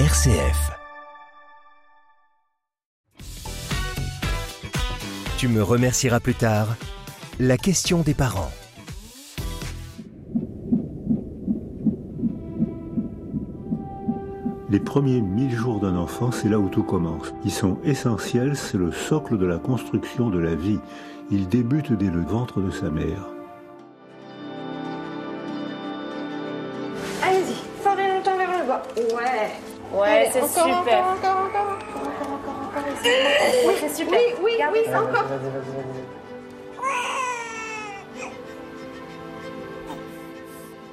RCF. Tu me remercieras plus tard. La question des parents. Les premiers mille jours d'un enfant, c'est là où tout commence. Ils sont essentiels, c'est le socle de la construction de la vie. Ils débutent dès le ventre de sa mère. Ouais. C'est encore, super. Encore, encore, encore, encore, encore, encore. Oui, c'est super. Oui, oui, oui, encore.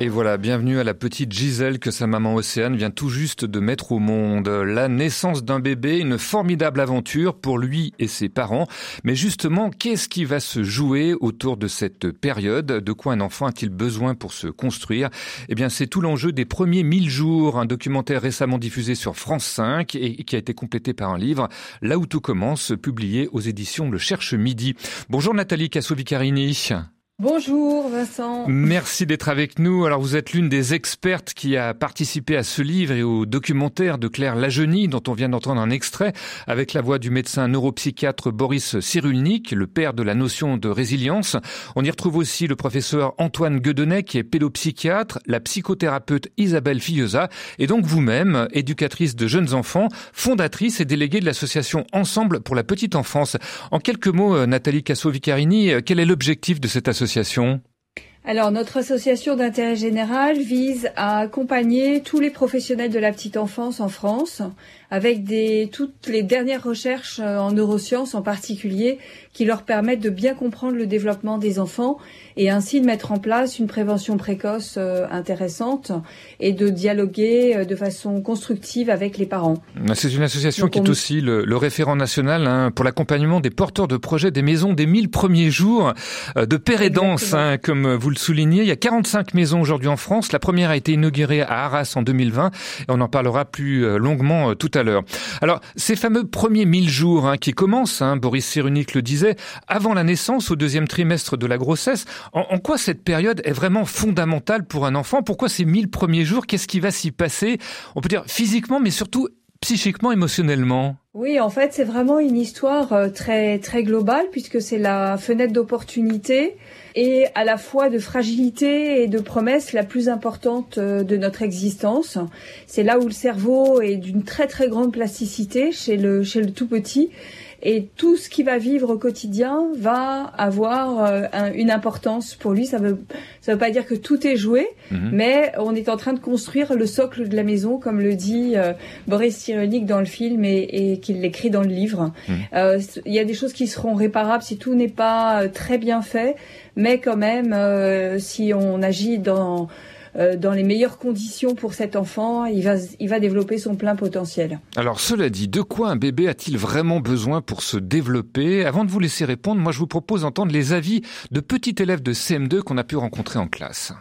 Et voilà, bienvenue à la petite Gisèle que sa maman Océane vient tout juste de mettre au monde. La naissance d'un bébé, une formidable aventure pour lui et ses parents. Mais justement, qu'est-ce qui va se jouer autour de cette période? De quoi un enfant a-t-il besoin pour se construire? Eh bien, c'est tout l'enjeu des premiers 1000 jours, un documentaire récemment diffusé sur France 5 et qui a été complété par un livre, Là où tout commence, publié aux éditions Le Cherche Midi. Bonjour Nathalie Cassovicarini. Bonjour Vincent. Merci d'être avec nous. Alors vous êtes l'une des expertes qui a participé à ce livre et au documentaire de Claire Lagenie dont on vient d'entendre un extrait avec la voix du médecin neuropsychiatre Boris Cyrulnik, le père de la notion de résilience. On y retrouve aussi le professeur Antoine Guedenet qui est pédopsychiatre, la psychothérapeute Isabelle Filleusa et donc vous-même, éducatrice de jeunes enfants, fondatrice et déléguée de l'association Ensemble pour la petite enfance. En quelques mots, euh, Nathalie Casso-Vicarini, euh, quel est l'objectif de cette association? association alors notre association d'intérêt général vise à accompagner tous les professionnels de la petite enfance en France avec des, toutes les dernières recherches euh, en neurosciences en particulier qui leur permettent de bien comprendre le développement des enfants et ainsi de mettre en place une prévention précoce euh, intéressante et de dialoguer euh, de façon constructive avec les parents. C'est une association Donc qui est aussi le, le référent national hein, pour l'accompagnement des porteurs de projets des maisons des 1000 premiers jours de père et danse, hein, comme vous le soulignez. Il y a 45 maisons aujourd'hui en France. La première a été inaugurée à Arras en 2020 et on en parlera plus euh, longuement euh, tout à l'heure. Alors, ces fameux premiers 1000 jours hein, qui commencent, hein, Boris Cyrulnik le disait, avant la naissance, au deuxième trimestre de la grossesse, en, quoi cette période est vraiment fondamentale pour un enfant? Pourquoi ces 1000 premiers jours? Qu'est-ce qui va s'y passer? On peut dire physiquement, mais surtout psychiquement, émotionnellement. Oui, en fait, c'est vraiment une histoire euh, très très globale puisque c'est la fenêtre d'opportunité et à la fois de fragilité et de promesse la plus importante euh, de notre existence. C'est là où le cerveau est d'une très très grande plasticité chez le chez le tout petit et tout ce qu'il va vivre au quotidien va avoir euh, un- une importance pour lui. Ça veut ça veut pas dire que tout est joué, Mhm. mais on est en train de construire le socle de la maison, comme le dit euh, Boris Cyrulnik dans le film et, et qu'il l'écrit dans le livre. Mhm. Euh, Il y a des choses qui seront réparables si tout n'est pas très bien fait, mais quand même, si on agit dans dans les meilleures conditions pour cet enfant, il va il va développer son plein potentiel. Alors, cela dit, de quoi un bébé a-t-il vraiment besoin pour se développer? Avant de vous laisser répondre, moi je vous propose d'entendre les avis de petits élèves de CM2 qu'on a pu rencontrer en classe.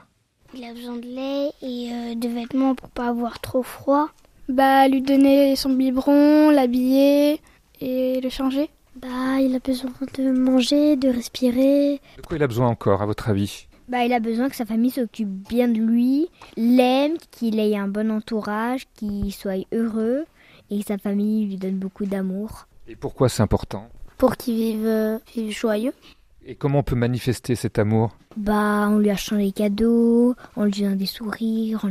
Il a besoin de lait et euh, de vêtements pour pas avoir trop froid. Bah, lui donner son biberon, l'habiller et le changer. Bah, il a besoin de manger, de respirer. De quoi il a besoin encore, à votre avis? Bah, il a besoin que sa famille s'occupe bien de lui, l'aime, qu'il ait un bon entourage, qu'il soit heureux et que sa famille lui donne beaucoup d'amour. Et pourquoi c'est important? Pour qu'il vive, euh, vive joyeux. Et comment on peut manifester cet amour? Bah, on lui achetant des cadeaux, on lui donnant des sourires,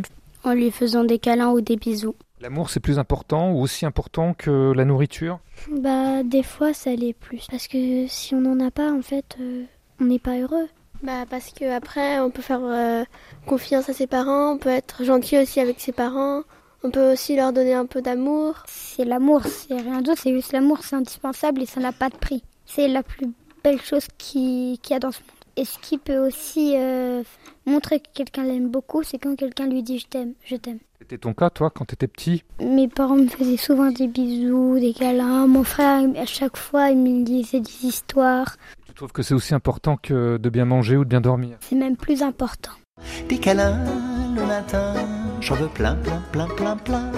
En lui faisant des câlins ou des bisous. L'amour, c'est plus important ou aussi important que la nourriture? Bah, des fois, ça l'est plus. Parce que si on n'en a pas, en fait, euh, on n'est pas heureux. Bah parce que après on peut faire euh, confiance à ses parents, on peut être gentil aussi avec ses parents, on peut aussi leur donner un peu d'amour. C'est l'amour, c'est rien d'autre, c'est juste l'amour, c'est indispensable et ça n'a pas de prix. C'est la plus belle chose qui- qu'il y a dans ce monde. Et ce qui peut aussi euh, montrer que quelqu'un l'aime beaucoup, c'est quand quelqu'un lui dit je t'aime, je t'aime. C'était ton cas, toi, quand t'étais petit? Mes parents me faisaient souvent des bisous, des câlins. Mon frère, à chaque fois, il me disait des histoires. Tu trouves que c'est aussi important que de bien manger ou de bien dormir C'est même plus important. Des câlins le matin, j'en veux plein, plein, plein, plein, plein.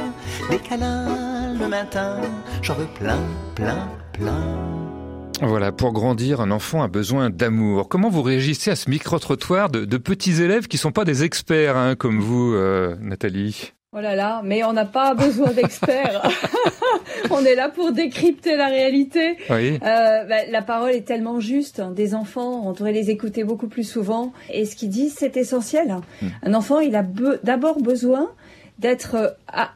Des câlins le matin, j'en veux plein, plein, plein. Voilà, pour grandir, un enfant a besoin d'amour. Comment vous réagissez à ce micro-trottoir de, de petits élèves qui sont pas des experts, hein, comme vous, euh, Nathalie? Oh là là, mais on n'a pas besoin d'experts. on est là pour décrypter la réalité. Oui. Euh, bah, la parole est tellement juste. Des enfants, on devrait les écouter beaucoup plus souvent. Et ce qu'ils disent, c'est essentiel. Hmm. Un enfant, il a be- d'abord besoin d'être euh,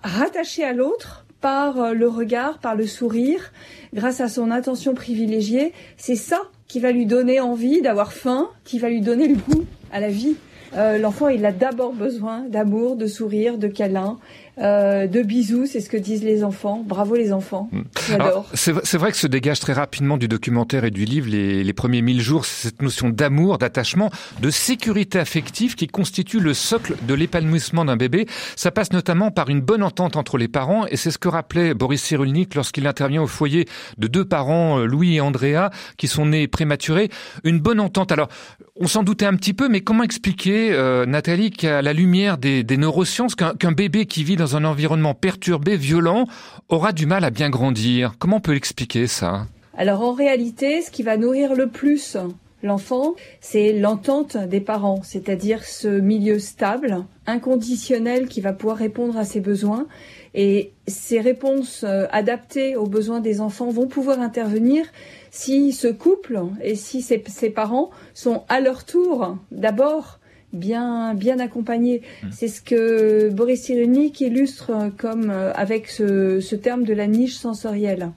rattaché à l'autre par euh, le regard, par le sourire, grâce à son attention privilégiée. C'est ça qui va lui donner envie d'avoir faim, qui va lui donner le goût à la vie. Euh, L'enfant, il a d'abord besoin d'amour, de sourire, de câlins, euh, de bisous. C'est ce que disent les enfants. Bravo les enfants. J'adore. Alors, C'est vrai que se dégage très rapidement du documentaire et du livre les, les premiers mille jours cette notion d'amour, d'attachement, de sécurité affective qui constitue le socle de l'épanouissement d'un bébé. Ça passe notamment par une bonne entente entre les parents et c'est ce que rappelait Boris Cyrulnik lorsqu'il intervient au foyer de deux parents, euh, Louis et Andrea, qui sont nés prématurés. Une bonne entente. Alors, on s'en doutait un petit peu, mais comment expliquer, euh, Nathalie, qu'à la lumière des, des neurosciences, qu'un qu'un bébé qui vit dans un environnement perturbé, violent, aura du mal à bien grandir Comment on peut l'expliquer ça? Alors en réalité, ce qui va nourrir le plus l'enfant, c'est l'entente des parents, c'est-à-dire ce milieu stable, inconditionnel qui va pouvoir répondre à ses besoins. Et ces réponses euh, adaptées aux besoins des enfants vont pouvoir intervenir si ce couple et si ses, ses parents sont à leur tour d'abord bien bien accompagnés. C'est ce que Boris Cyrulnik illustre comme euh, avec ce, ce terme de la niche sensorielle.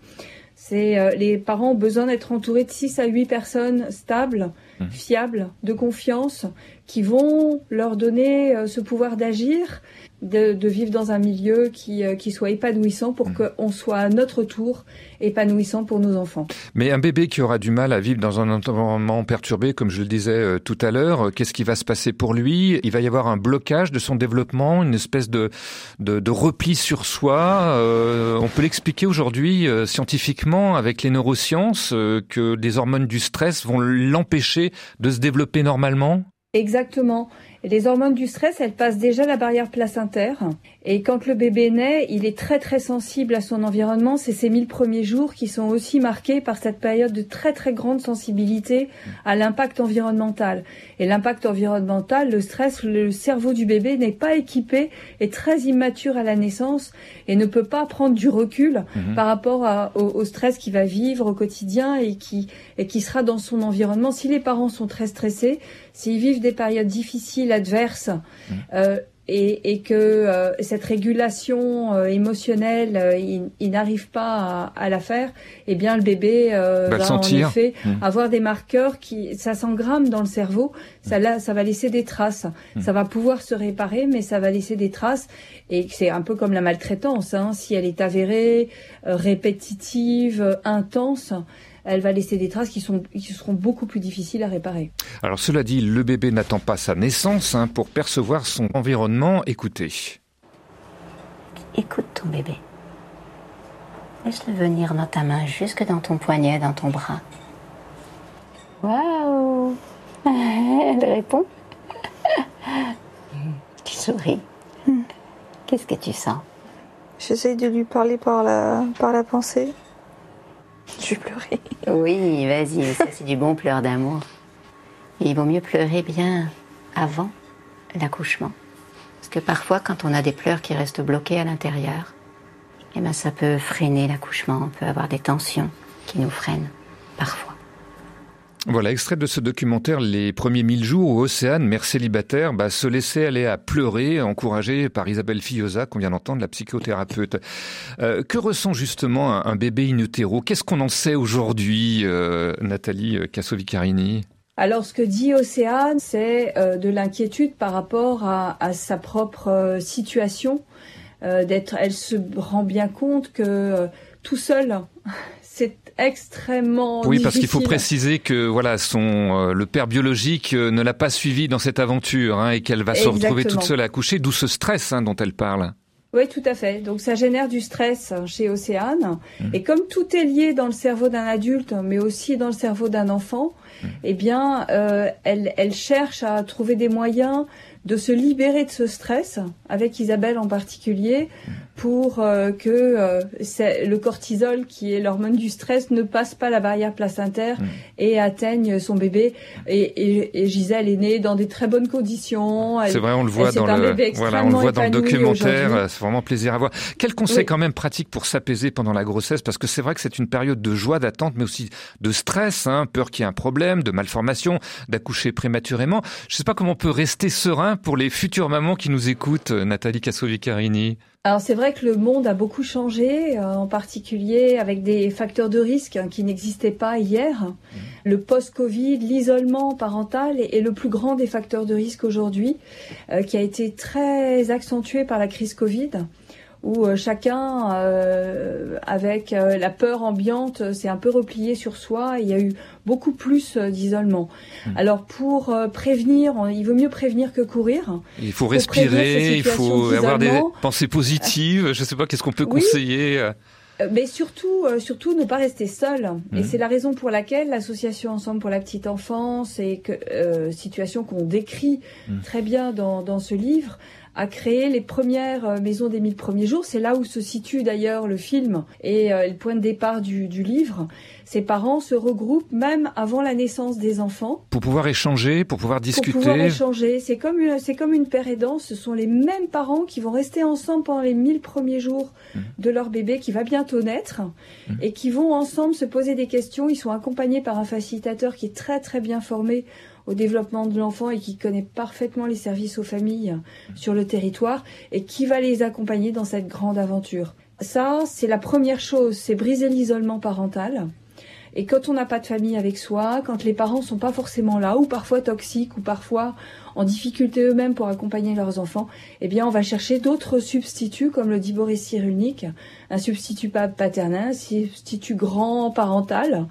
C'est euh, les parents ont besoin d'être entourés de 6 à 8 personnes stables, fiables, de confiance, qui vont leur donner euh, ce pouvoir d'agir, de, de vivre dans un milieu qui, euh, qui soit épanouissant pour qu'on soit à notre tour épanouissant pour nos enfants. Mais un bébé qui aura du mal à vivre dans un environnement perturbé, comme je le disais euh, tout à l'heure, qu'est-ce qui va se passer pour lui? Il va y avoir un blocage de son développement, une espèce de, de, de repli sur soi. Euh, on peut l'expliquer aujourd'hui euh, scientifiquement avec les neurosciences euh, que des hormones du stress vont l'empêcher de se développer normalement? Exactement. Les hormones du stress, elles passent déjà la barrière placentaire. Et quand le bébé naît, il est très très sensible à son environnement. C'est ces mille premiers jours qui sont aussi marqués par cette période de très très grande sensibilité à l'impact environnemental. Et l'impact environnemental, le stress, le cerveau du bébé n'est pas équipé, est très immature à la naissance et ne peut pas prendre du recul Mhm. par rapport à- au, au stress qu'il va vivre au quotidien et qui, et qui sera dans son environnement. Si les parents sont très stressés, s'ils vivent des périodes difficiles, adverses, euh, et, et que euh, cette régulation euh, émotionnelle, euh, il, il n'arrive pas à, à la faire, eh bien le bébé Va en effet Mm. avoir des marqueurs qui, ça s'engramme dans le cerveau, ça, là, ça va laisser des traces. Mm. Ça va pouvoir se réparer, mais ça va laisser des traces. Et c'est un peu comme la maltraitance, hein. si elle est avérée, répétitive, intense, elle va laisser des traces qui, sont, qui seront beaucoup plus difficiles à réparer. Alors cela dit, le bébé n'attend pas sa naissance hein, pour percevoir son environnement. Écoutez. Écoute ton bébé. Laisse-le venir dans ta main, jusque dans ton poignet, dans ton bras. Waouh Elle répond. Tu souris. Qu'est-ce que tu sens? J'essaye de lui parler par la, par la pensée. Je vais pleurer. Oui, vas-y, ça c'est du bon pleur d'amour. Il vaut mieux pleurer bien avant l'accouchement. Parce que parfois, quand on a des pleurs qui restent bloqués à l'intérieur, eh ben, ça peut freiner l'accouchement. On peut avoir des tensions qui nous freinent, parfois. Voilà, extrait de ce documentaire Les premiers mille jours où Océane, mère célibataire, bah, se laissait aller à pleurer, encouragée par Isabelle Fillosa, qu'on vient d'entendre, la psychothérapeute. Euh, que ressent justement un, bébé in utero? Qu'est-ce qu'on en sait aujourd'hui, euh, Nathalie Kassovicarini Alors, ce que dit Océane, c'est euh, de l'inquiétude par rapport à, à sa propre euh, situation. Euh, elle se rend bien compte que euh, tout seul, c'est extrêmement Oui, parce qu'il faut préciser que voilà, son euh, le père biologique euh, ne l'a pas suivi dans cette aventure hein, et qu'elle va se retrouver toute seule à accoucher, d'où ce stress hein, dont elle parle. Oui, tout à fait. Donc ça génère du stress chez Océane. Mhm. Et comme tout est lié dans le cerveau d'un adulte, mais aussi dans le cerveau d'un enfant, Mhm. eh bien, euh, elle, elle cherche à trouver des moyens de se libérer de ce stress, avec Isabelle en particulier, pour euh, que euh, le cortisol, qui est l'hormone du stress, ne passe pas la barrière placentaire Mm. et atteigne son bébé. Et, et- et Gisèle est née dans des très bonnes conditions. C'est vrai, on le voit dans le, voilà, on le voit dans le documentaire. C'est vraiment plaisir à voir. Quel conseil Oui. quand même pratique pour s'apaiser pendant la grossesse? Parce que c'est vrai que c'est une période de joie, d'attente, mais aussi de stress, hein, peur qu'il y ait un problème, de malformation, d'accoucher prématurément. Je sais pas comment on peut rester serein pour les futures mamans qui nous écoutent, Nathalie Cassovicarini. Alors c'est vrai que le monde a beaucoup changé, euh, en particulier avec des facteurs de risque hein, qui n'existaient pas hier. Le post-Covid, l'isolement parental est, est le plus grand des facteurs de risque aujourd'hui, euh, qui a été très accentué par la crise Covid où euh, chacun, euh, avec euh, la peur ambiante, s'est un peu replié sur soi. et Il y a eu beaucoup plus d'isolement. Alors pour prévenir, il vaut mieux prévenir que courir. Il faut respirer, il faut avoir des pensées positives. Je sais pas, qu'est-ce qu'on peut Oui. conseiller Mais surtout, surtout ne pas rester seul. Et Mhm. c'est la raison pour laquelle l'association Ensemble pour la petite enfance et que euh, situation qu'on décrit Mhm. très bien dans, dans ce livre a créé les premières euh, maisons des mille premiers jours. C'est là où se situe d'ailleurs le film et euh, le point de départ du, du livre. Ces parents se regroupent même avant la naissance des enfants Pour pouvoir échanger, pour pouvoir discuter. pour pouvoir échanger. C'est comme une, c'est comme une père aidant. Ce sont les mêmes parents qui vont rester ensemble pendant les 1000 premiers jours Mhm. de leur bébé qui va bientôt naître et qui vont ensemble se poser des questions. Ils sont accompagnés par un facilitateur qui est très très bien formé au développement de l'enfant et qui connaît parfaitement les services aux familles sur le territoire et qui va les accompagner dans cette grande aventure. Ça, c'est la première chose, c'est briser l'isolement parental. Et quand on n'a pas de famille avec soi, quand les parents sont pas forcément là, ou parfois toxiques, ou parfois en difficulté eux-mêmes pour accompagner leurs enfants, eh bien, on va chercher d'autres substituts, comme le dit Boris Cyrulnik, un substitut paternel, un substitut grand parental,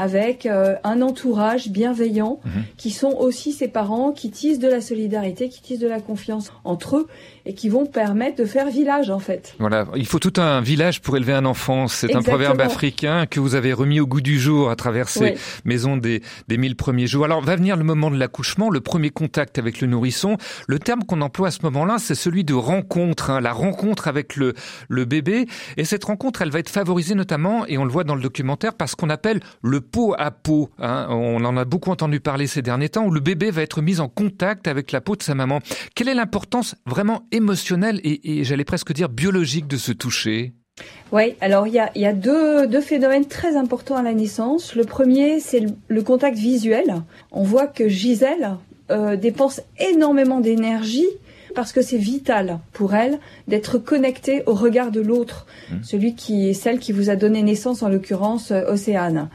avec euh, un entourage bienveillant, Mhm. qui sont aussi ces parents qui tissent de la solidarité, qui tissent de la confiance entre eux, et qui vont permettre de faire village, en fait. Voilà, il faut tout un village pour élever un enfant. C'est un proverbe africain que vous avez remis au goût du jour à travers ces maisons des, des mille premiers jours. Alors va venir le moment de l'accouchement, le premier contact avec le nourrisson. Le terme qu'on emploie à ce moment-là, c'est celui de rencontre, hein, la rencontre avec le, le bébé. Et cette rencontre, elle va être favorisée notamment, et on le voit dans le documentaire, par ce qu'on appelle le pot à pot. hein. On en a beaucoup entendu parler ces derniers temps, où le bébé va être mis en contact avec la peau de sa maman. Quelle est l'importance vraiment émotionnelle et, et j'allais presque dire biologique de se toucher Oui, alors il y a, il y a deux, deux phénomènes très importants à la naissance. Le premier, c'est le, le contact visuel. On voit que Gisèle euh, dépense énormément d'énergie parce que c'est vital pour elle d'être connectée au regard de l'autre, celui qui est celle qui vous a donné naissance, en l'occurrence euh, Océane.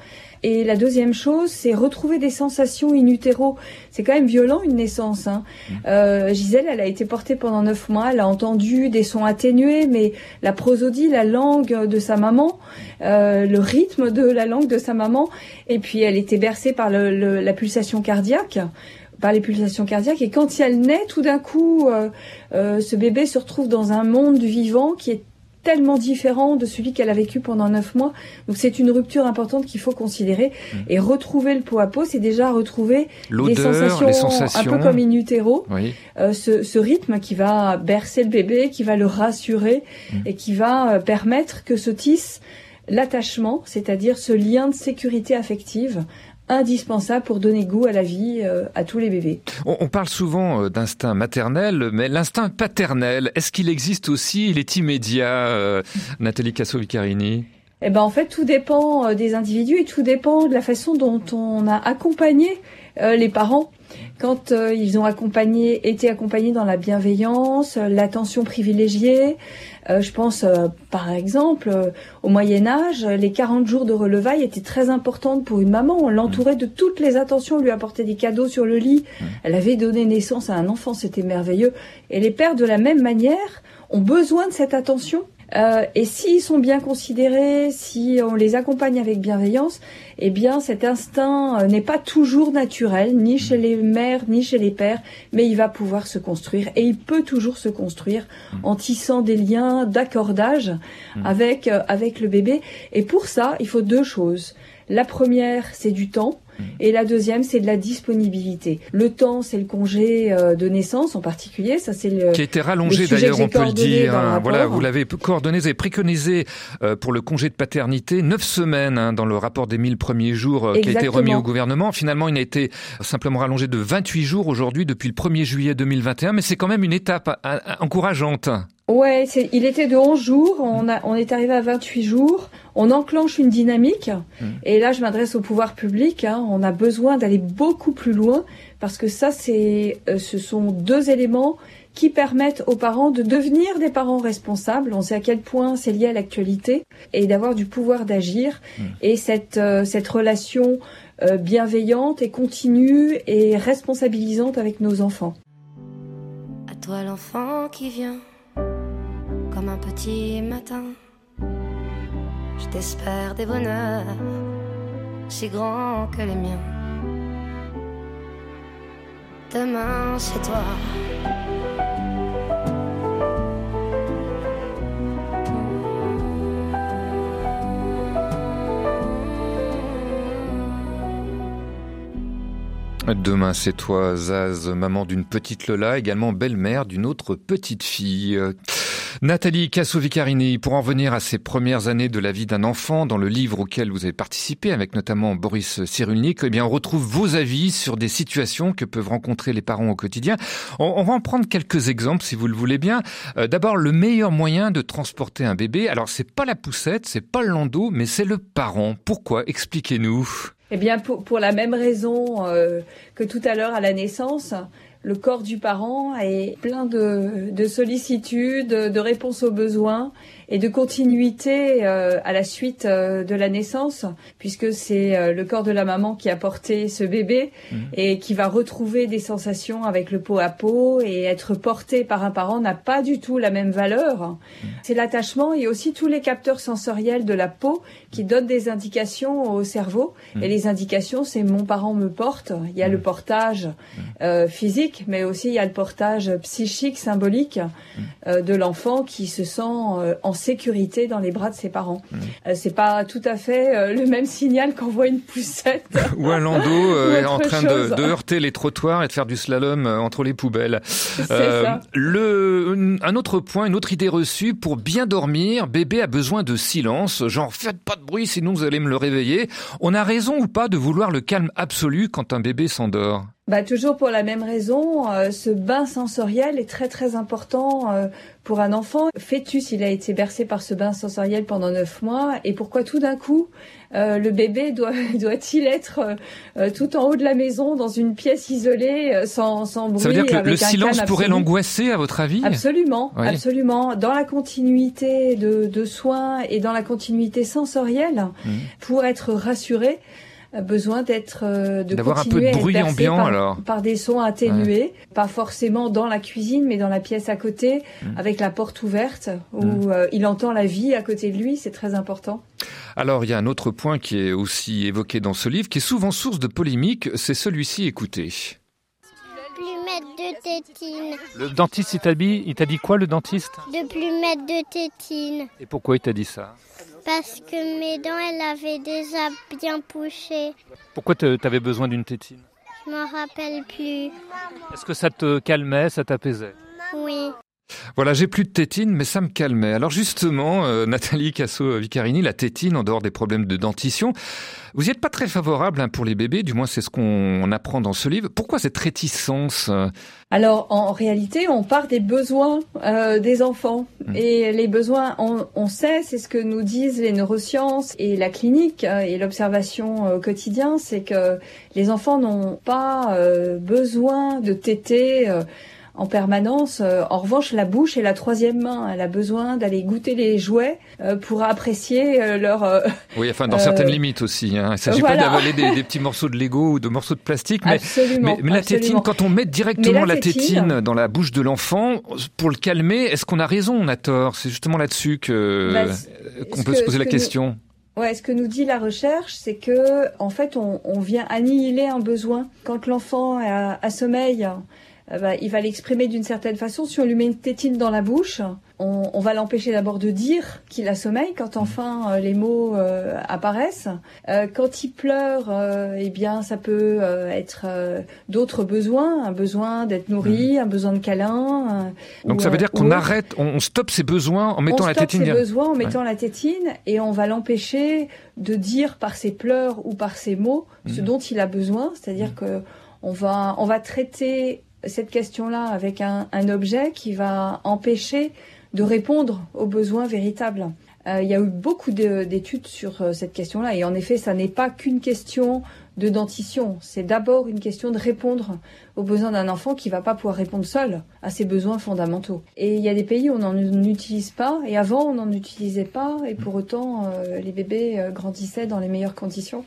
Et la deuxième chose, c'est retrouver des sensations in utero. C'est quand même violent une naissance. Hein. Euh, Gisèle, elle a été portée pendant neuf mois. Elle a entendu des sons atténués, mais la prosodie, la langue de sa maman, euh, le rythme de la langue de sa maman, et puis elle était bercée par le, le- la pulsation cardiaque par les pulsations cardiaques et quand elle naît tout d'un coup euh, euh, ce bébé se retrouve dans un monde du vivant qui est tellement différent de celui qu'elle a vécu pendant neuf mois. Donc c'est une rupture importante qu'il faut considérer. Et retrouver le pot à pot, c'est déjà retrouver des L'odeur, sensations, les sensations. un peu comme in utero. Oui. Euh, ce, ce rythme qui va bercer le bébé, qui va le rassurer Mm. et qui va euh, permettre que se tisse l'attachement, c'est-à-dire ce lien de sécurité affective indispensable pour donner goût à la vie euh, à tous les bébés. On, on parle souvent euh, d'instinct maternel, mais l'instinct paternel, est-ce qu'il existe aussi? Il est immédiat, euh, Nathalie Casso-Vicarini? Eh ben en fait tout dépend des individus et tout dépend de la façon dont on a accompagné euh, les parents quand euh, ils ont accompagné, été accompagnés dans la bienveillance, euh, l'attention privilégiée. Euh, je pense par exemple au Moyen Âge, les 40 jours de relevailles étaient très importantes pour une maman. On l'entourait de toutes les attentions, on lui apportait des cadeaux sur le lit. Elle avait donné naissance à un enfant, c'était merveilleux. Et les pères de la même manière ont besoin de cette attention. Euh, et s'ils sont bien considérés, si on les accompagne avec bienveillance, eh bien cet instinct euh, n'est pas toujours naturel, ni chez les mères, ni chez les pères, mais il va pouvoir se construire et il peut toujours se construire en tissant des liens d'accordage avec euh, avec le bébé. Et pour ça, il faut deux choses. La première, c'est du temps. Et la deuxième, c'est de la disponibilité. Le temps, c'est le congé euh, de naissance en particulier. Ça, c'est le qui a été rallongé d'ailleurs, on peut le dire. Hein. Voilà, vous l'avez coordonné et préconisé euh, pour le congé de paternité neuf semaines hein, dans le rapport des 1000 premiers jours euh, qui a été remis au gouvernement. Finalement, il a été simplement rallongé de 28 jours aujourd'hui depuis le 1er juillet 2021, mais c'est quand même une étape encourageante. Ouais, il était de 11 jours, on, a, on est arrivé à 28 jours, on enclenche une dynamique, mmh. et là je m'adresse au pouvoir public, hein, on a besoin d'aller beaucoup plus loin, parce que ça, c'est, euh, ce sont deux éléments qui permettent aux parents de devenir des parents responsables. On sait à quel point c'est lié à l'actualité et d'avoir du pouvoir d'agir. Mmh. Et cette, euh, cette relation euh, bienveillante et continue et responsabilisante avec nos enfants. À toi l'enfant qui vient comme un petit matin. Je t'espère des bonheurs si grands que les miens. Demain, c'est toi. Demain, c'est toi, Zaz, maman d'une petite Lola, également belle-mère d'une autre petite fille. Nathalie Casso-Vicarini, pour en venir à ces premières années de la vie d'un enfant, dans le livre auquel vous avez participé, avec notamment Boris Cyrulnik, eh bien, on retrouve vos avis sur des situations que peuvent rencontrer les parents au quotidien. On, va en prendre quelques exemples, si vous le voulez bien. Euh, d'abord, le meilleur moyen de transporter un bébé. Alors, c'est pas la poussette, c'est pas le landau, mais c'est le parent. Pourquoi? Expliquez-nous. Eh bien, pour, la même raison euh, que tout à l'heure à la naissance, le corps du parent est plein de, de sollicitudes, de réponses aux besoins et de continuité euh, à la suite euh, de la naissance, puisque c'est euh, le corps de la maman qui a porté ce bébé mhm. et qui va retrouver des sensations avec le pot à peau et être porté par un parent n'a pas du tout la même valeur. Mhm. C'est l'attachement et aussi tous les capteurs sensoriels de la peau qui donnent des indications au cerveau. Mhm. Et les indications, c'est mon parent me porte. Il y a le portage physique, mais aussi il y a le portage psychique, symbolique de l'enfant qui se sent en sécurité dans les bras de ses parents. Mmh. Euh, c'est pas tout à fait euh, le même signal qu'on voit une poussette ou un landau euh, en train de, de, heurter les trottoirs et de faire du slalom entre les poubelles. Ça. Le, un autre point, une autre idée reçue pour bien dormir, bébé a besoin de silence. Genre faites pas de bruit sinon vous allez me le réveiller. On a raison ou pas de vouloir le calme absolu quand un bébé s'endort? Bah, toujours pour la même raison, euh, ce bain sensoriel est très très important euh, pour un enfant. Fœtus, il a été bercé par ce bain sensoriel pendant neuf mois. Et pourquoi tout d'un coup euh, le bébé doit doit-il être tout en haut de la maison dans une pièce isolée sans, sans bruit Ça veut dire que le, silence pourrait l'angoisser à votre avis? Absolument, absolument. Dans la continuité de, de, soins et dans la continuité sensorielle, mmh. pour être rassuré besoin d'être euh, de d'avoir un peu de bruit ambiant par, alors par des sons atténués, pas forcément dans la cuisine mais dans la pièce à côté mmh. avec la porte ouverte où mmh. euh, il entend la vie à côté de lui, c'est très important. Alors il y a un autre point qui est aussi évoqué dans ce livre qui est souvent source de polémique, c'est celui-ci écoutez. Plus mettre de tétine. Le dentiste il t'a dit, il t'a dit quoi le dentiste? De plus mettre de tétine. Et pourquoi il t'a dit ça? Parce que mes dents, elles avaient déjà bien poussé. Pourquoi tu avais besoin d'une tétine? Je m'en rappelle plus. Est-ce que ça te calmait, ça t'apaisait? Oui. Voilà, j'ai plus de tétine, mais ça me calmait. Alors justement, euh, Nathalie Casso-Vicarini, la tétine, en dehors des problèmes de dentition, vous n'y êtes pas très favorable hein, pour les bébés, du moins c'est ce qu'on apprend dans ce livre. Pourquoi cette réticence Alors en réalité, on part des besoins euh, des enfants. Mmh. Et les besoins, on, on sait, c'est ce que nous disent les neurosciences et la clinique euh, et l'observation au quotidien, c'est que les enfants n'ont pas besoin de téter en permanence. Euh, en revanche, la bouche est la troisième main. Elle a besoin d'aller goûter les jouets euh, pour apprécier euh, leur. oui, enfin dans certaines limites aussi. Hein. Il ne s'agit pas d'avaler des, petits morceaux de Lego ou de morceaux de plastique, mais, mais, la tétine, quand on met directement la, tétine, dans la bouche de l'enfant pour le calmer, est-ce qu'on a raison, on a tort? C'est justement là-dessus que bah, qu'on peut se poser la question. Ouais, ce que nous dit la recherche, c'est que en fait, on, on vient annihiler un besoin. Quand l'enfant a, a sommeil, bah, il va l'exprimer d'une certaine façon. Si on lui met une tétine dans la bouche, on, on va l'empêcher d'abord de dire qu'il a sommeil quand enfin euh, les mots euh, apparaissent. Euh, quand il pleure, euh, eh bien ça peut euh, être euh, d'autres besoins, un besoin d'être nourri, un besoin de câlin. euh, Donc ou, ça veut euh, dire qu'on arrête, on, on stoppe ses besoins en mettant on la stoppe tétine. ses besoins en mettant Ouais. la tétine et on va l'empêcher de dire par ses pleurs ou par ses mots ce Mhm. dont il a besoin. C'est-à-dire que on va on va traiter cette question-là avec un, objet qui va empêcher de répondre aux besoins véritables. Euh, il y a eu beaucoup de- d'études sur euh, cette question-là et en effet, ça n'est pas qu'une question de dentition. C'est d'abord une question de répondre aux besoins d'un enfant qui va pas pouvoir répondre seul à ses besoins fondamentaux. Et il y a des pays où on n'en utilise pas et avant on n'en utilisait pas et pour autant euh, les bébés euh, grandissaient dans les meilleures conditions.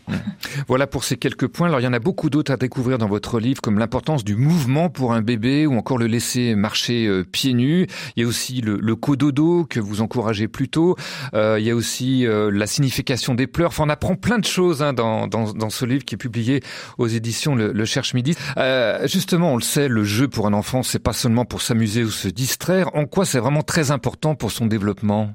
Voilà pour ces quelques points. Alors il y en a beaucoup d'autres à découvrir dans votre livre, comme l'importance du mouvement pour un bébé ou encore le laisser marcher euh, pieds nus. Il y a aussi le, le cododo que vous encouragez plutôt. Euh, il y a aussi la signification des pleurs. Enfin, on apprend plein de choses hein, dans, dans, dans ce livre qui publié aux éditions Le, le Cherche Midi. Euh, justement, on le sait, le jeu pour un enfant, c'est pas seulement pour s'amuser ou se distraire. En quoi c'est vraiment très important pour son développement?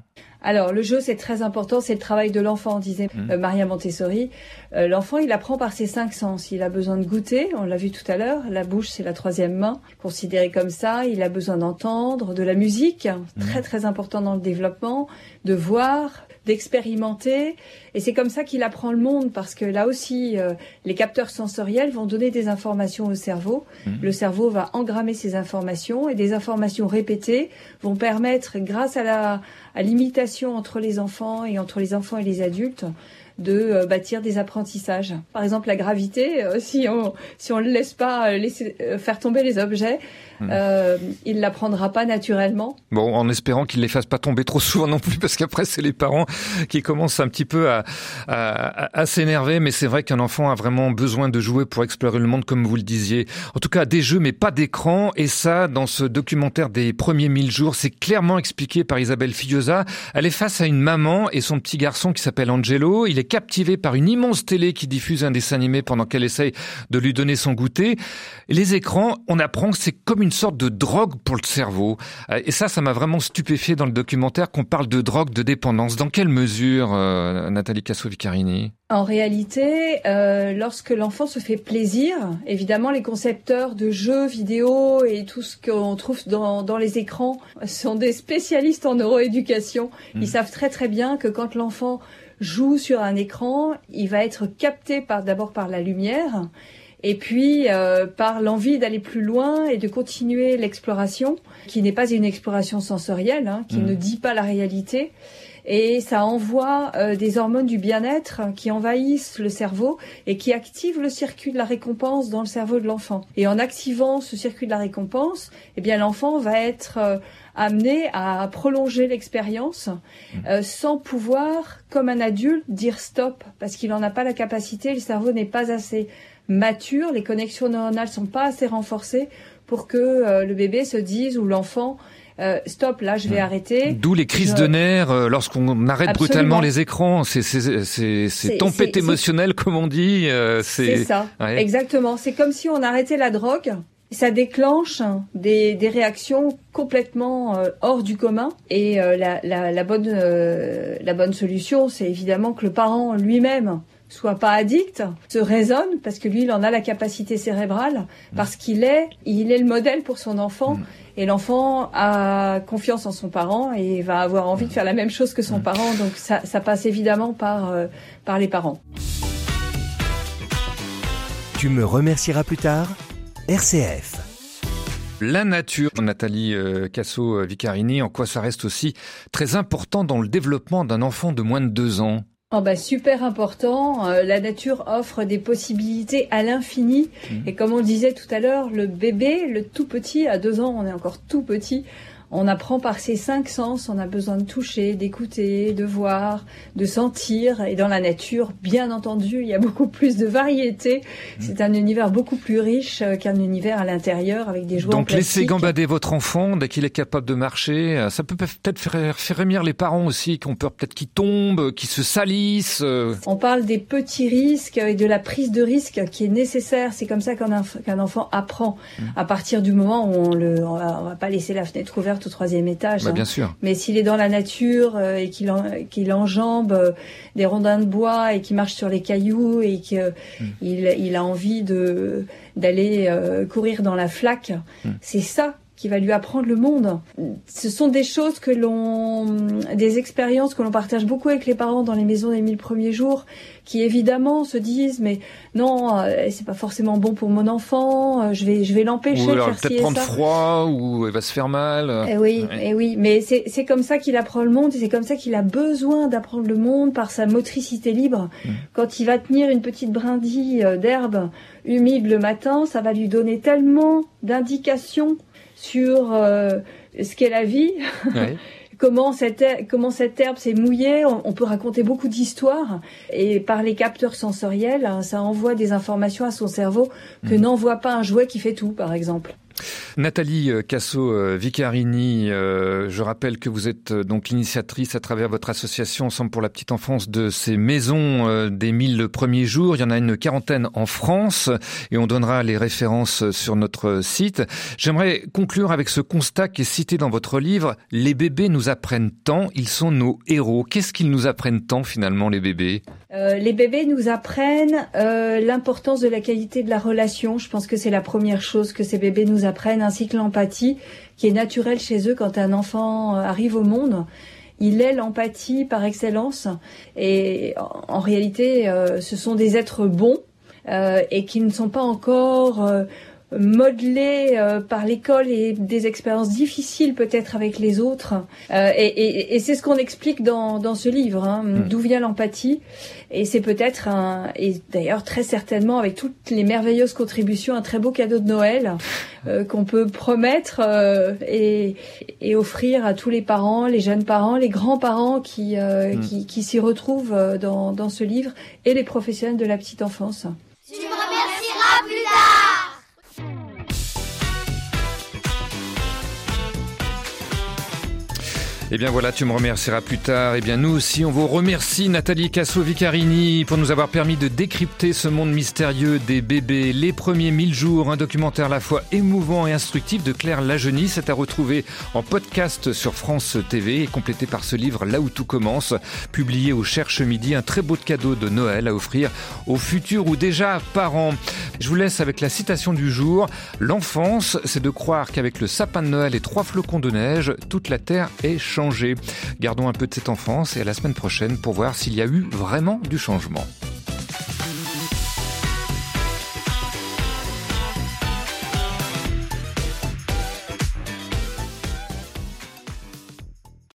Alors, le jeu, c'est très important, c'est le travail de l'enfant, disait Mhm. euh, Maria Montessori. Euh, l'enfant, il apprend par ses cinq sens. Il a besoin de goûter, on l'a vu tout à l'heure, la bouche, c'est la troisième main, considérée comme ça. Il a besoin d'entendre, de la musique, très très important dans le développement, de voir, d'expérimenter. Et c'est comme ça qu'il apprend le monde, parce que là aussi, euh, les capteurs sensoriels vont donner des informations au cerveau. Le cerveau va engrammer ces informations, et des informations répétées vont permettre, grâce à la à l'imitation entre les enfants et entre les enfants et les adultes, de euh, bâtir des apprentissages. Par exemple, la gravité, euh, si on si on le laisse pas euh, laisser faire tomber les objets, euh, il l'apprendra pas naturellement. Bon, en espérant qu'il les fasse pas tomber trop souvent non plus, parce qu'après c'est les parents qui commencent un petit peu à, à, à- s'énerver. Mais c'est vrai qu'un enfant a vraiment besoin de jouer pour explorer le monde, comme vous le disiez. En tout cas, des jeux, mais pas d'écran. Et ça, dans ce documentaire des premiers 1000 jours, c'est clairement expliqué par Isabelle Fillosa. Elle est face à une maman et son petit garçon qui s'appelle Angelo. Il est captivé par une immense télé qui diffuse un dessin animé pendant qu'elle essaye de lui donner son goûter. Les écrans, on apprend que c'est comme une sorte de drogue pour le cerveau. Euh, Et ça, ça m'a vraiment stupéfié dans le documentaire qu'on parle de drogue, de dépendance. Dans quelle mesure, euh, Nathalie Casso-Vicarini? En réalité, euh, lorsque l'enfant se fait plaisir, évidemment, les concepteurs de jeux vidéo et tout ce qu'on trouve dans, dans les écrans sont des spécialistes en neuroéducation. Ils savent très très bien que quand l'enfant joue sur un écran, il va être capté par d'abord par la lumière et puis euh, par l'envie d'aller plus loin et de continuer l'exploration, qui n'est pas une exploration sensorielle, hein, qui Mhm. ne dit pas la réalité. Et ça envoie euh, des hormones du bien-être qui envahissent le cerveau et qui activent le circuit de la récompense dans le cerveau de l'enfant. Et en activant ce circuit de la récompense, eh bien l'enfant va être euh, amené à prolonger l'expérience euh, sans pouvoir, comme un adulte, dire stop parce qu'il n'en a pas la capacité. Le cerveau n'est pas assez mature, les connexions neuronales sont pas assez renforcées pour que euh, le bébé se dise ou l'enfant euh, stop là je vais arrêter. D'où les crises Je- de nerfs euh, lorsqu'on arrête Absolument. brutalement les écrans. C'est tempête émotionnelle comme on dit. euh, C'est ça, Ouais. exactement. C'est comme si on arrêtait la drogue. Ça déclenche des, des réactions complètement hors du commun. Et la, la, la bonne, la bonne solution, c'est évidemment que le parent lui-même soit pas addict, se raisonne parce que lui, il en a la capacité cérébrale, parce qu'il est, il est le modèle pour son enfant. Et l'enfant a confiance en son parent et va avoir envie de faire la même chose que son parent. Donc ça, ça passe évidemment par, euh, par les parents. Tu me remercieras plus tard RCF. La nature, Nathalie euh, Casso-Vicarini, en quoi ça reste aussi très important dans le développement d'un enfant de moins de deux ans? Oh bah super important. Euh, la nature offre des possibilités à l'infini. Et comme on disait tout à l'heure, le bébé, le tout petit, à deux ans, on est encore tout petit. On apprend par ces cinq sens. On a besoin de toucher, d'écouter, de voir, de sentir. Et dans la nature, bien entendu, il y a beaucoup plus de variété. C'est un univers beaucoup plus riche euh, qu'un univers à l'intérieur avec des jouets Donc en laissez gambader votre enfant dès qu'il est capable de marcher. Euh, Ça peut peut-être faire, faire émir les parents aussi qui ont peur peut-être qu'il tombe, qu'il se salisse. euh. On parle des petits risques et de la prise de risque qui est nécessaire. C'est comme ça qu'un enf- qu'un enfant apprend. Mmh. À partir du moment où on le, on va, on va pas laisser la fenêtre ouverte au troisième étage. Bah, hein. bien sûr. Mais s'il est dans la nature euh, et qu'il en- qu'il enjambe euh, des rondins de bois et qu'il marche sur les cailloux et qu'il il a envie de d'aller euh, courir dans la flaque, c'est ça qui va lui apprendre le monde. Ce sont des choses que l'on, des expériences que l'on partage beaucoup avec les parents dans les maisons des mille premiers jours, qui évidemment se disent mais non, euh, c'est pas forcément bon pour mon enfant, euh, je vais je vais l'empêcher de faire peut-être et prendre ça. froid, ou il va se faire mal. Eh oui, Ouais. eh oui, mais c'est c'est comme ça qu'il apprend le monde, et c'est comme ça qu'il a besoin d'apprendre le monde par sa motricité libre. Quand il va tenir une petite brindille euh, d'herbe humide le matin, ça va lui donner tellement d'indications sur euh, ce qu'est la vie. Ouais. Comment cette, her- comment cette herbe s'est mouillée, on, on peut raconter beaucoup d'histoires et par les capteurs sensoriels, hein, ça envoie des informations à son cerveau que n'envoie pas un jouet qui fait tout, par exemple. Nathalie euh, Casso-Vicarini, euh, je rappelle que vous êtes euh, donc l'initiatrice à travers votre association Ensemble pour la petite enfance de ces maisons euh, des 1000 premiers jours. Il y en a une quarantaine en France et on donnera les références sur notre site. J'aimerais conclure avec ce constat qui est cité dans votre livre. Les bébés nous apprennent tant, ils sont nos héros. Qu'est-ce qu'ils nous apprennent tant finalement les bébés? Euh, les bébés nous apprennent euh, l'importance de la qualité de la relation. Je pense que c'est la première chose que ces bébés nous apprennent, ainsi que l'empathie, qui est naturelle chez eux quand un enfant euh, arrive au monde. Il est l'empathie par excellence. Et en, réalité, euh, ce sont des êtres bons euh, et qui ne sont pas encore modelés euh, par l'école et des expériences difficiles peut-être avec les autres. Euh, et et- et c'est ce qu'on explique dans, dans ce livre, hein, d'où vient l'empathie. Et c'est peut-être un, et d'ailleurs très certainement avec toutes les merveilleuses contributions, un très beau cadeau de Noël euh, qu'on peut promettre euh, et, et offrir à tous les parents, les jeunes parents, les grands-parents qui, euh, Mm. qui, qui s'y retrouvent euh, dans, dans ce livre et les professionnels de la petite enfance. Tu me remercieras Eh bien voilà, tu me remercieras plus tard. Eh bien nous aussi, on vous remercie Nathalie Casso-Vicarini pour nous avoir permis de décrypter ce monde mystérieux des bébés. Les premiers 1000 jours, un documentaire à la fois émouvant et instructif de Claire Lajeunie. C'est à retrouver en podcast sur France TV et complété par ce livre Là où tout commence, publié au Cherche Midi. Un très beau cadeau de Noël à offrir aux futurs ou déjà parents. Je vous laisse avec la citation du jour. L'enfance, c'est de croire qu'avec le sapin de Noël et trois flocons de neige, toute la terre est Gardons un peu de cette enfance et à la semaine prochaine pour voir s'il y a eu vraiment du changement.